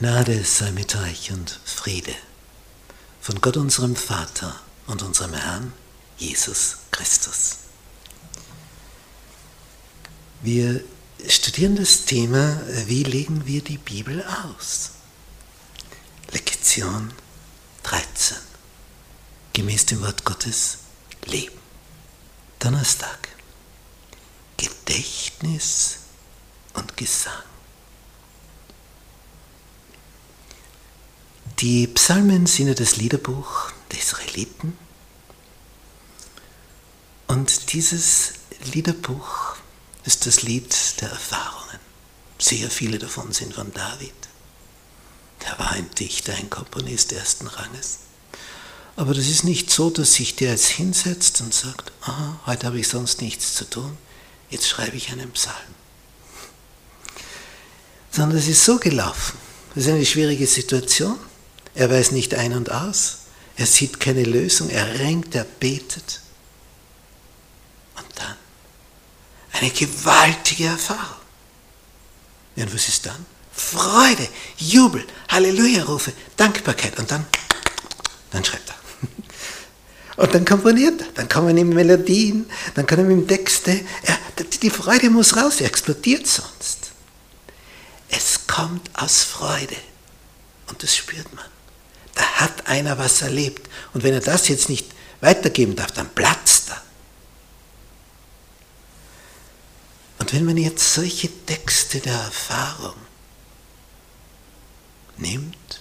Gnade sei mit euch und Friede von Gott unserem Vater und unserem Herrn Jesus Christus. Wir studieren das Thema, wie legen wir die Bibel aus? Lektion 13. Gemäß dem Wort Gottes leben. Donnerstag. Gedächtnis und Gesang. Die Psalmen sind ja das Liederbuch der Israeliten. Und dieses Liederbuch ist das Lied der Erfahrungen. Sehr viele davon sind von David. Er war ein Dichter, ein Komponist ersten Ranges. Aber das ist nicht so, dass sich der jetzt hinsetzt und sagt, aha, heute habe ich sonst nichts zu tun, jetzt schreibe ich einen Psalm. Sondern es ist so gelaufen. Das ist eine schwierige Situation. Er weiß nicht ein und aus. Er sieht keine Lösung. Er ringt, er betet. Und dann eine gewaltige Erfahrung. Und was ist dann? Freude, Jubel, Halleluja-Rufe, Dankbarkeit. Und dann, dann schreibt er. Und dann komponiert er, dann kommen ihm Melodien, dann kommen ihm Texte. Er, die Freude muss raus, er explodiert sonst. Es kommt aus Freude. Und das spürt man hat einer was erlebt. Und wenn er das jetzt nicht weitergeben darf, dann platzt er. Und wenn man jetzt solche Texte der Erfahrung nimmt,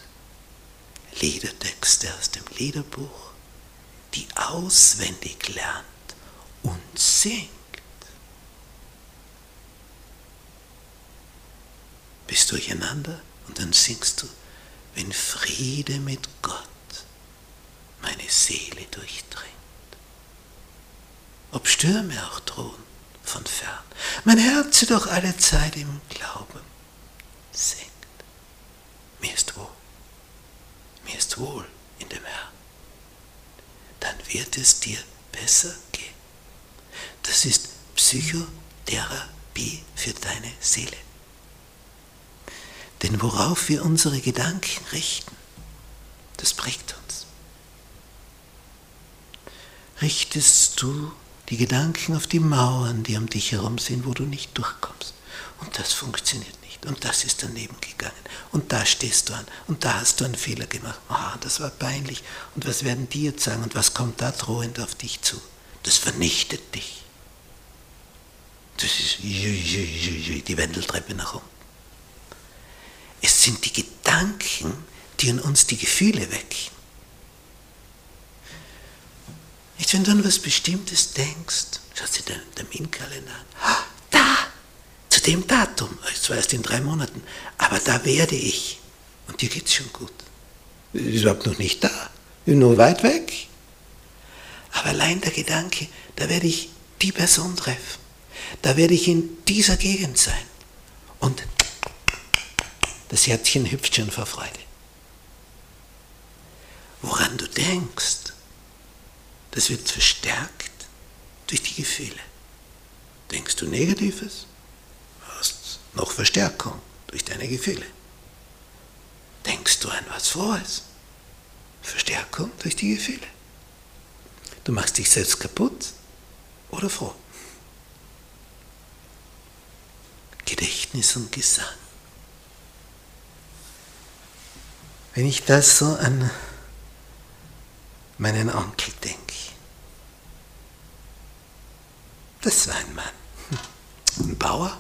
Liedertexte aus dem Liederbuch, die auswendig lernt und singt, bist durcheinander und dann singst du wenn Friede mit Gott meine Seele durchdringt. Ob Stürme auch drohen von fern, mein Herz doch alle Zeit im Glauben singt. Mir ist wohl, mir ist wohl in dem Herrn. Dann wird es dir besser gehen. Das ist Psychotherapie für deine Seele. Denn worauf wir unsere Gedanken richten, das prägt uns. Richtest du die Gedanken auf die Mauern, die um dich herum sind, wo du nicht durchkommst. Und das funktioniert nicht. Und das ist daneben gegangen. Und da stehst du an. Und da hast du einen Fehler gemacht. Ah, das war peinlich. Und was werden die jetzt sagen? Und was kommt da drohend auf dich zu? Das vernichtet dich. Das ist die Wendeltreppe nach unten. Sind die Gedanken, die in uns die Gefühle wecken. Nicht, wenn du an was Bestimmtes denkst, schaust dir deinen Terminkalender an. Ah, da, zu dem Datum, zwar erst in drei Monaten, aber da werde ich. Und dir geht es schon gut. Ist überhaupt noch nicht da, nur weit weg. Aber allein der Gedanke, da werde ich die Person treffen. Da werde ich in dieser Gegend sein. Und das Herzchen hüpft schon vor Freude. Woran du denkst, das wird verstärkt durch die Gefühle. Denkst du Negatives, hast noch Verstärkung durch deine Gefühle. Denkst du an was Frohes, Verstärkung durch die Gefühle. Du machst dich selbst kaputt oder froh. Gedächtnis und Gesang. Wenn ich das so an meinen Onkel denke, das war ein Mann, ein Bauer.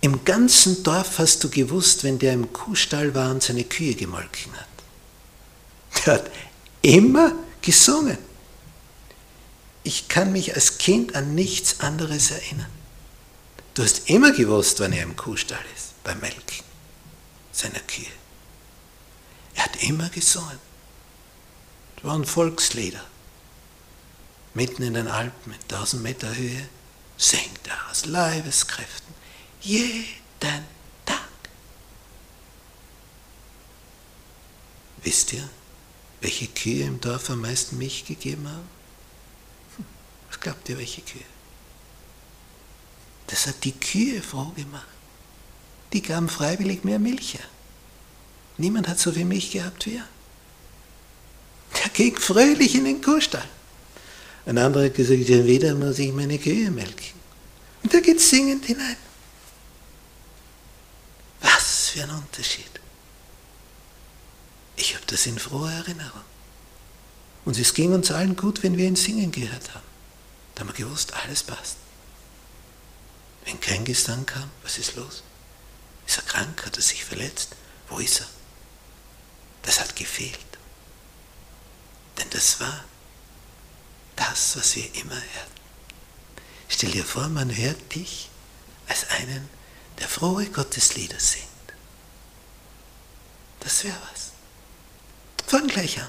Im ganzen Dorf hast du gewusst, wenn der im Kuhstall war und seine Kühe gemolken hat. Der hat immer gesungen. Ich kann mich als Kind an nichts anderes erinnern. Du hast immer gewusst, wann er im Kuhstall ist, beim Melken seiner Kühe. Er hat immer gesungen. Es waren Volkslieder. Mitten in den Alpen, in 1000 Meter Höhe, singt er aus Leibeskräften jeden Tag. Wisst ihr, welche Kühe im Dorf am meisten Milch gegeben haben? Was glaubt ihr, welche Kühe? Das hat die Kühe froh gemacht. die gaben freiwillig mehr Milch her. Niemand hat so viel Milch gehabt wie er. Der ging fröhlich in den Kuhstall. Ein anderer hat gesagt, ja, wieder muss ich meine Kühe melken. Und der geht singend hinein. Was für ein Unterschied. Ich habe das in froher Erinnerung. Und es ging uns allen gut, wenn wir ihn singen gehört haben. Da haben wir gewusst, alles passt. Wenn kein Gesang kam, was ist los? Ist er krank? Hat er sich verletzt? Wo ist er? Gefehlt. Denn das war das, was wir immer hörten. Stell dir vor, man hört dich als einen, der frohe Gotteslieder singt. Das wäre was. Fang gleich an.